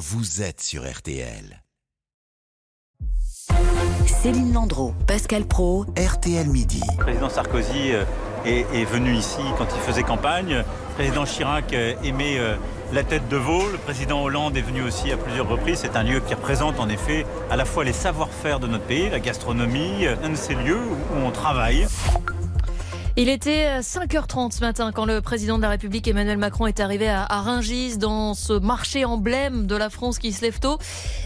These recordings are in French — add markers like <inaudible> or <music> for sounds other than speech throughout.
vous êtes sur RTL. Céline Landreau, Pascal Pro, RTL Midi. Le président Sarkozy euh, est, est venu ici quand il faisait campagne. Le président Chirac euh, aimait euh, la tête de veau. Le président Hollande est venu aussi à plusieurs reprises. C'est un lieu qui représente en effet à la fois les savoir-faire de notre pays, la gastronomie, un de ces lieux où on travaille. Il était 5h30 ce matin quand le président de la République Emmanuel Macron est arrivé à Rungis dans ce marché emblème de la France qui se lève tôt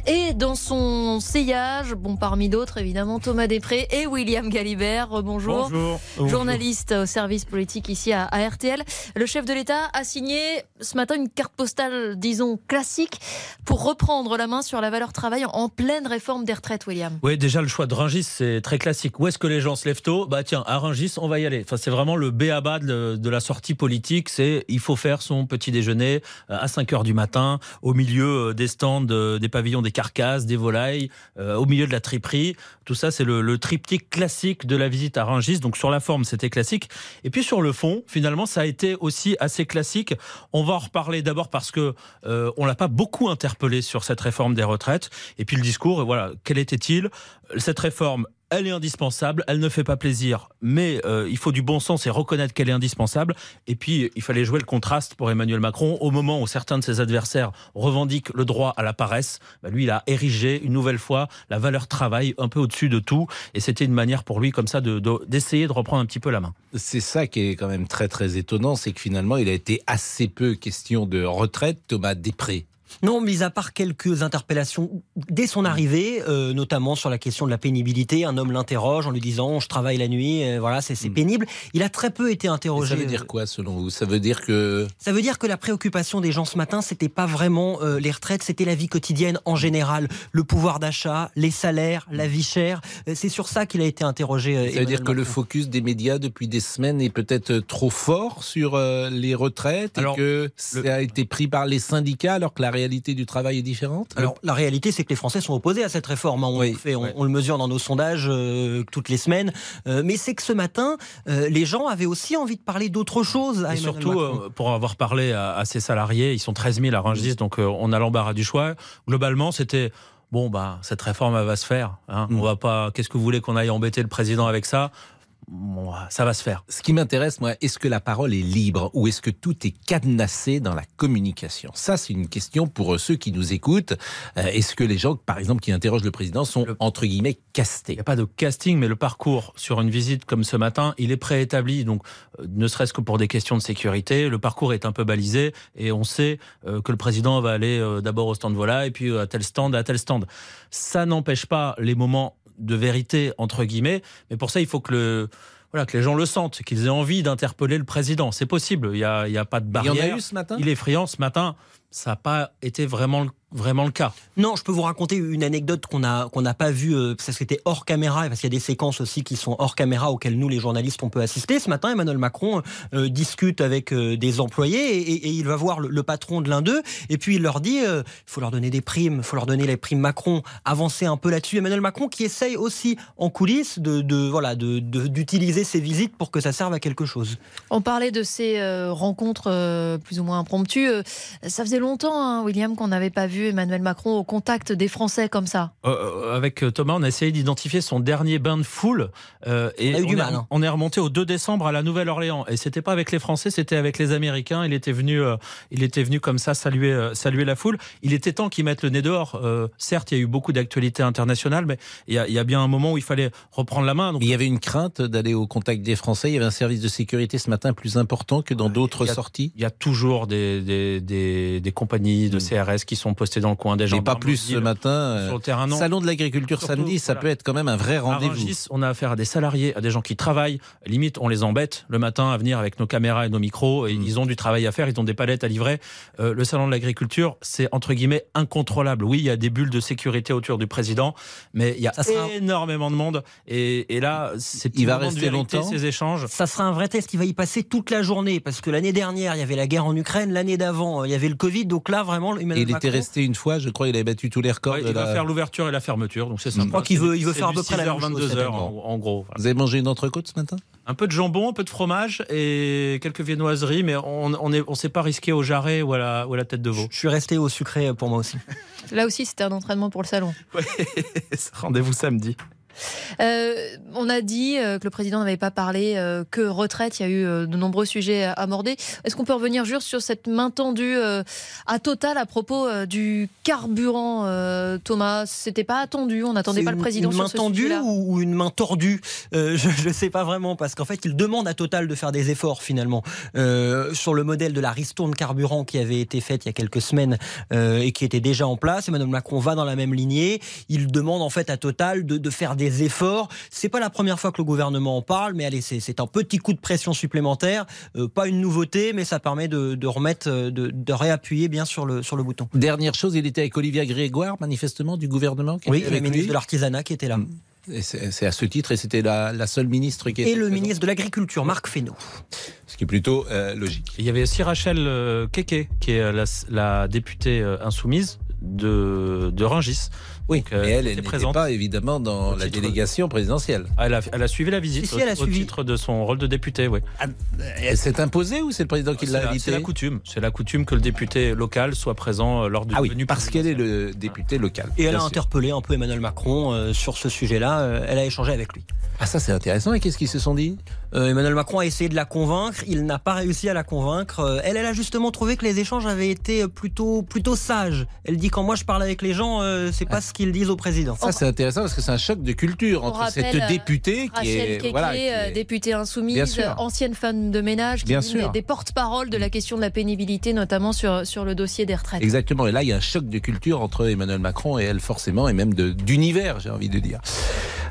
et dans son sillage, bon parmi d'autres évidemment Thomas Després et William Galibert. Bonjour. Bonjour. Journaliste au service politique ici à, à RTL. Le chef de l'État a signé ce matin une carte postale, disons, classique pour reprendre la main sur la valeur travail en pleine réforme des retraites, William. Oui, déjà le choix de Rungis, c'est très classique. Où est-ce que les gens se lèvent tôt? Bah tiens, à Rungis, on va y aller. Enfin, c'est vraiment le b à bas de, de, la sortie politique. C'est il faut faire son petit déjeuner euh, à 5 heures du matin, au milieu euh, des stands, euh, des pavillons, des carcasses, des volailles, au milieu de la triperie. Tout ça, c'est le, triptyque classique de la visite à Rungis. Donc sur la forme, c'était classique. Et puis sur le fond, finalement, ça a été aussi assez classique. On va en reparler d'abord parce que on l'a pas beaucoup interpellé sur cette réforme des retraites. Et puis le discours, voilà, quel était-il? Cette réforme, elle est indispensable, elle ne fait pas plaisir, mais euh, il faut du bon sens et reconnaître qu'elle est indispensable. Et puis, il fallait jouer le contraste pour Emmanuel Macron. Au moment où certains de ses adversaires revendiquent le droit à la paresse, bah lui, il a érigé une nouvelle fois la valeur travail un peu au-dessus de tout. Et c'était une manière pour lui, comme ça, d'essayer de, de, de reprendre un petit peu la main. C'est ça qui est quand même très, très étonnant, c'est que finalement, il a été assez peu question de retraite, Thomas Després. Non, mis à part quelques interpellations dès son arrivée, euh, notamment sur la question de la pénibilité. Un homme l'interroge en lui disant Je travaille la nuit, euh, voilà, c'est mmh. pénible. Il a très peu été interrogé. Et ça veut dire quoi selon vous? Ça veut dire que. Ça veut dire que la préoccupation des gens ce matin, c'était pas vraiment euh, les retraites, c'était la vie quotidienne en général. Le pouvoir d'achat, les salaires, la vie chère. c'est sur ça qu'il a été interrogé. ça veut Emmanuel dire que Macron. le focus des médias depuis des semaines est peut-être trop fort sur les retraites Alors, et que le... ça a été pris par les syndicats alors que la réalité du travail est différente? Alors la réalité c'est que les Français sont opposés à cette réforme. On, oui, fait, on, oui. on, le mesure dans nos sondages euh, toutes les semaines. Euh, mais c'est que ce matin, euh, les gens avaient aussi envie de parler d'autre chose. À Et surtout, euh, pour avoir parlé à, à, ces salariés, ils sont 13 000 à Rungis, mmh. donc euh, on a l'embarras du choix. Globalement, c'était bon, bah, cette réforme elle va se faire. Hein. Mmh. On va pas. Qu'est-ce que vous voulez qu'on aille embêter le président avec ça? Bon, ça va se faire. Ce qui m'intéresse, moi, est-ce que la parole est libre ou est-ce que tout est cadenassé dans la communication? Ça, c'est une question pour ceux qui nous écoutent. Euh, est-ce que les gens, par exemple, qui interrogent le président sont, entre guillemets, castés? Il n'y a pas de casting, mais le parcours sur une visite comme ce matin, il est préétabli. Donc, euh, ne serait-ce que pour des questions de sécurité, le parcours est un peu balisé et on sait euh, que le président va aller euh, d'abord au stand voilà et puis à tel stand, à tel stand. Ça n'empêche pas les moments de vérité entre guillemets, mais pour ça il faut que le voilà, que les gens le sentent, qu'ils aient envie d'interpeller le président. C'est possible, il n'y a, il y a pas de barrière. Il y en a eu ce matin? Il est friand ce matin. Ça n'a pas été vraiment, vraiment le cas. Non, je peux vous raconter une anecdote qu'on n'a qu'on n'a pas vue, euh, parce que c'était hors caméra, parce qu'il y a des séquences aussi qui sont hors caméra auxquelles nous, les journalistes, on peut assister. Ce matin, Emmanuel Macron euh, discute avec euh, des employés et, et, il va voir le, le patron de l'un d'eux, et puis il leur dit il faut leur donner des primes, il faut leur donner les primes Macron, avancer un peu là-dessus. Emmanuel Macron qui essaye aussi en coulisses de, de voilà d'utiliser de, ces visites pour que ça serve à quelque chose. On parlait de ces rencontres plus ou moins impromptues. ça faisait longtemps, hein, William, qu'on n'avait pas vu Emmanuel Macron au contact des Français comme ça. Euh, avec Thomas, on a essayé d'identifier son dernier bain de foule. Euh, et on, a eu on, du est, mal, hein. on est remonté au 2 décembre à la Nouvelle-Orléans. Et c'était pas avec les Français, c'était avec les Américains. Il était venu, euh, il était venu comme ça saluer, euh, saluer la foule. Il était temps qu'ils mettent le nez dehors. Euh, certes, il y a eu beaucoup d'actualités internationales, mais il y, a, il y, a, bien un moment où il fallait reprendre la main. Donc... Il y avait une crainte d'aller au contact des Français. Il y avait un service de sécurité ce matin plus important que dans d'autres sorties. Il y a toujours des, des, des, des compagnies de CRS qui sont postés dans le coin des gens. Mais pas plus ce matin. Sur le terrain, non. Salon de l'agriculture samedi, ça voilà. peut être quand même un vrai rendez-vous. On a affaire à des salariés, à des gens qui travaillent. Limite, on les embête le matin à venir avec nos caméras et nos micros. Et mmh. ils ont du travail à faire, ils ont des palettes à livrer. Euh, le salon de l'agriculture, c'est entre guillemets incontrôlable. Oui, il y a des bulles de sécurité autour du président, mais il y a énormément de monde. Et, et là, c'est il va rester longtemps. Ces échanges. Ça sera un vrai test. Il va y passer toute la journée parce que l'année dernière, il y avait la guerre en Ukraine. L'année d'avant, il y avait le Covid. Donc là, vraiment, Emmanuel il Macron, était resté une fois, je crois qu'il avait battu tous les records. Ouais, de il va la- faire l'ouverture et la fermeture, donc c'est Je sympa. crois qu'il veut- il veut faire à peu près la 6h, même chose 22 cette heures, en, en gros. voilà. Vous avez mangé une entrecôte ce matin? Un peu de jambon, un peu de fromage et quelques viennoiseries, mais on on est- on s'est pas risqué au jarret ou à la, ou à la tête de veau. Je suis resté au sucré pour moi aussi. Là aussi, c'était un entraînement pour le salon. <laughs> <laughs> Rendez-vous samedi. Euh, on a dit euh, que le président n'avait pas parlé euh, que retraite. Il y a eu de nombreux sujets abordés. Est-ce qu'on peut revenir juste sur cette main tendue à Total à propos du carburant, Thomas? C'était pas attendu. On n'attendait pas le président une sur main ce tendue sujet-là. ou, ou une main tordue? Euh, Je ne sais pas vraiment parce qu'en fait il demande à Total de faire des efforts finalement Euh, sur le modèle de la ristourne carburant qui avait été faite il y a quelques semaines et qui était déjà en place. Emmanuel Macron va dans la même lignée. Il demande en fait à Total de, de faire des efforts. C'est pas la première fois que le gouvernement en parle, mais allez c'est c'est un petit coup de pression supplémentaire. Euh, pas une nouveauté, mais ça permet de, de remettre, euh, de, de réappuyer bien sur le sur le bouton. Dernière chose, il était avec Olivia Grégoire, manifestement, du gouvernement. qui Oui, était le ministre lui. de l'artisanat qui était là. C'est c'est à ce titre, et c'était la, la seule ministre qui était Et le présente. ministre de l'Agriculture, Marc Fesneau. Ce qui est plutôt euh, logique. Il y avait aussi Rachel euh, Keke, qui est la, la députée euh, insoumise de, de Rungis. Oui, Donc, euh, mais elle, elle n'était présente pas évidemment dans la délégation présidentielle. Ah, Elle a, elle a suivi la visite Si, si, elle a au, suivi. titre de son rôle de députée, oui. Elle s'est imposée ou c'est le président qui l'a invitée c'est la coutume. C'est la coutume que le député local soit présent euh, lors du Ah oui, parce qu'elle est le député local. Et elle a sûr. interpellé un peu Emmanuel Macron euh, sur ce sujet-là. Euh, elle a échangé avec lui. Ah ça c'est intéressant. Et qu'est-ce qu'ils se sont dit Euh, Emmanuel Macron a essayé de la convaincre. Il n'a pas réussi à la convaincre. Euh, elle, elle a justement trouvé que les échanges avaient été plutôt, plutôt sages. Elle dit quand moi je parle avec les gens, euh, c'est pas ce qu'ils disent au président. Ça c'est intéressant parce que c'est un choc de culture On entre rappelle, cette euh, députée qui est voilà, qui euh, est- députée insoumise, ancienne femme de ménage, qui Bien est sûr. des, porte-parole de la question de la pénibilité, notamment sur, sur le dossier des retraites. Exactement. Et là, il y a un choc de culture entre Emmanuel Macron et elle, forcément, et même de- d'univers, j'ai envie de dire.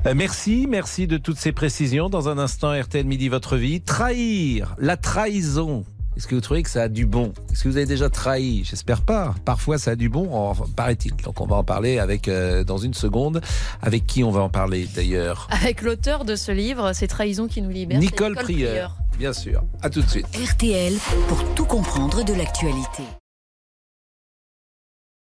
Euh, merci, merci de toutes ces précisions. Dans un instant, RTL Midi, votre vie. Trahir, la trahison. Est-ce que vous trouvez que ça a du bon? Est-ce que vous avez déjà trahi? J'espère pas. Parfois, ça a du bon, en- paraît-il. Donc, on va en parler avec euh, dans une seconde. Avec qui on va en parler d'ailleurs? <laughs> Avec l'auteur de ce livre, C'est trahison qui nous libère. Nicole Prieur, bien sûr. À tout de suite. RTL pour tout comprendre de l'actualité.